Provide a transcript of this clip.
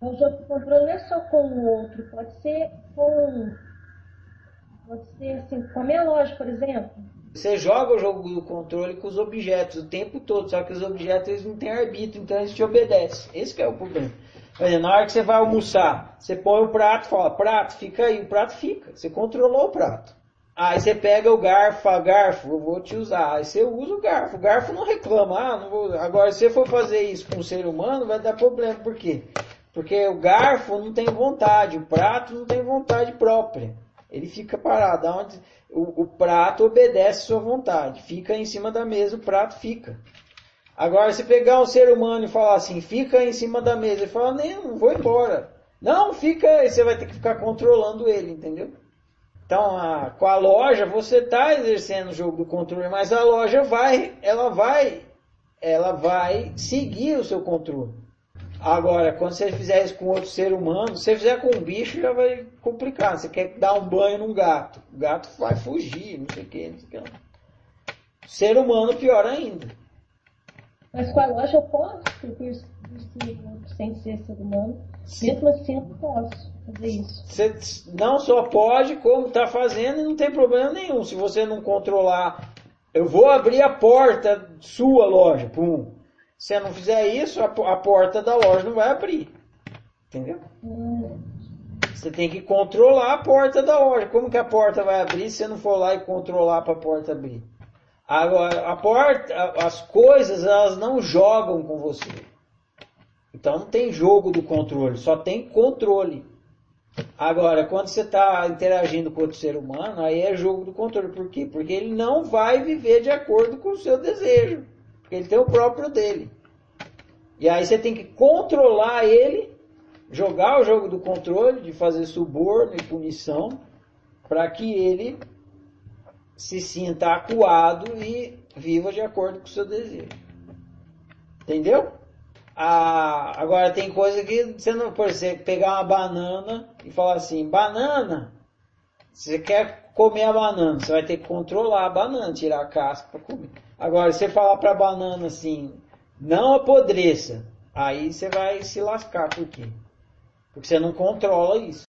O jogo de controle não é só com o outro, pode ser com. Pode ser assim, com a minha loja, por exemplo. Você joga o jogo do controle com os objetos o tempo todo, só que os objetos eles não têm arbítrio, então eles te obedecem. Esse é o problema. Exemplo, na hora que você vai almoçar, você põe o prato, fala, prato, fica aí, o prato fica. Você controlou o prato. Aí você pega o garfo, fala, garfo, eu vou te usar. Aí você usa o garfo. O garfo não reclama, ah, não vou... Agora, se você for fazer isso com um ser humano, vai dar problema. Por quê? Porque o garfo não tem vontade, o prato não tem vontade própria. Ele fica parado. Onde o, o prato obedece sua vontade. Fica em cima da mesa, o prato fica. Agora, se pegar um ser humano e falar assim, fica em cima da mesa, ele fala, não vou embora. Não, fica, aí você vai ter que ficar controlando ele, entendeu? Então, a, com a loja, você está exercendo o jogo do controle, mas a loja vai, ela vai, ela vai seguir o seu controle. Agora, quando você fizer isso com outro ser humano, se você fizer com um bicho, já vai complicar. Você quer dar um banho num gato. O gato vai fugir, não sei o que, não sei o que. Ser humano, pior ainda. Mas com a loja eu posso sem ser ser humano. Mesmo assim eu posso fazer isso. Você não só pode, como está fazendo e não tem problema nenhum. Se você não controlar, eu vou abrir a porta sua loja, pum. Se você não fizer isso, a, a porta da loja não vai abrir. Entendeu? Você tem que controlar a porta da loja. Como que a porta vai abrir se você não for lá e controlar para a porta abrir? Agora, a porta, as coisas, elas não jogam com você. Então não tem jogo do controle, só tem controle. Agora, quando você está interagindo com outro ser humano, aí é jogo do controle. Por quê? Porque ele não vai viver de acordo com o seu desejo. Ele tem o próprio dele. E aí você tem que controlar ele, jogar o jogo do controle, de fazer suborno e punição, para que ele se sinta acuado e viva de acordo com o seu desejo. Entendeu? Ah, agora tem coisa que você não pode pegar uma banana e falar assim, banana, você quer comer a banana, você vai ter que controlar a banana, tirar a casca para comer. Agora, você falar para a banana assim, não apodreça, aí você vai se lascar. Por quê? Porque você não controla isso.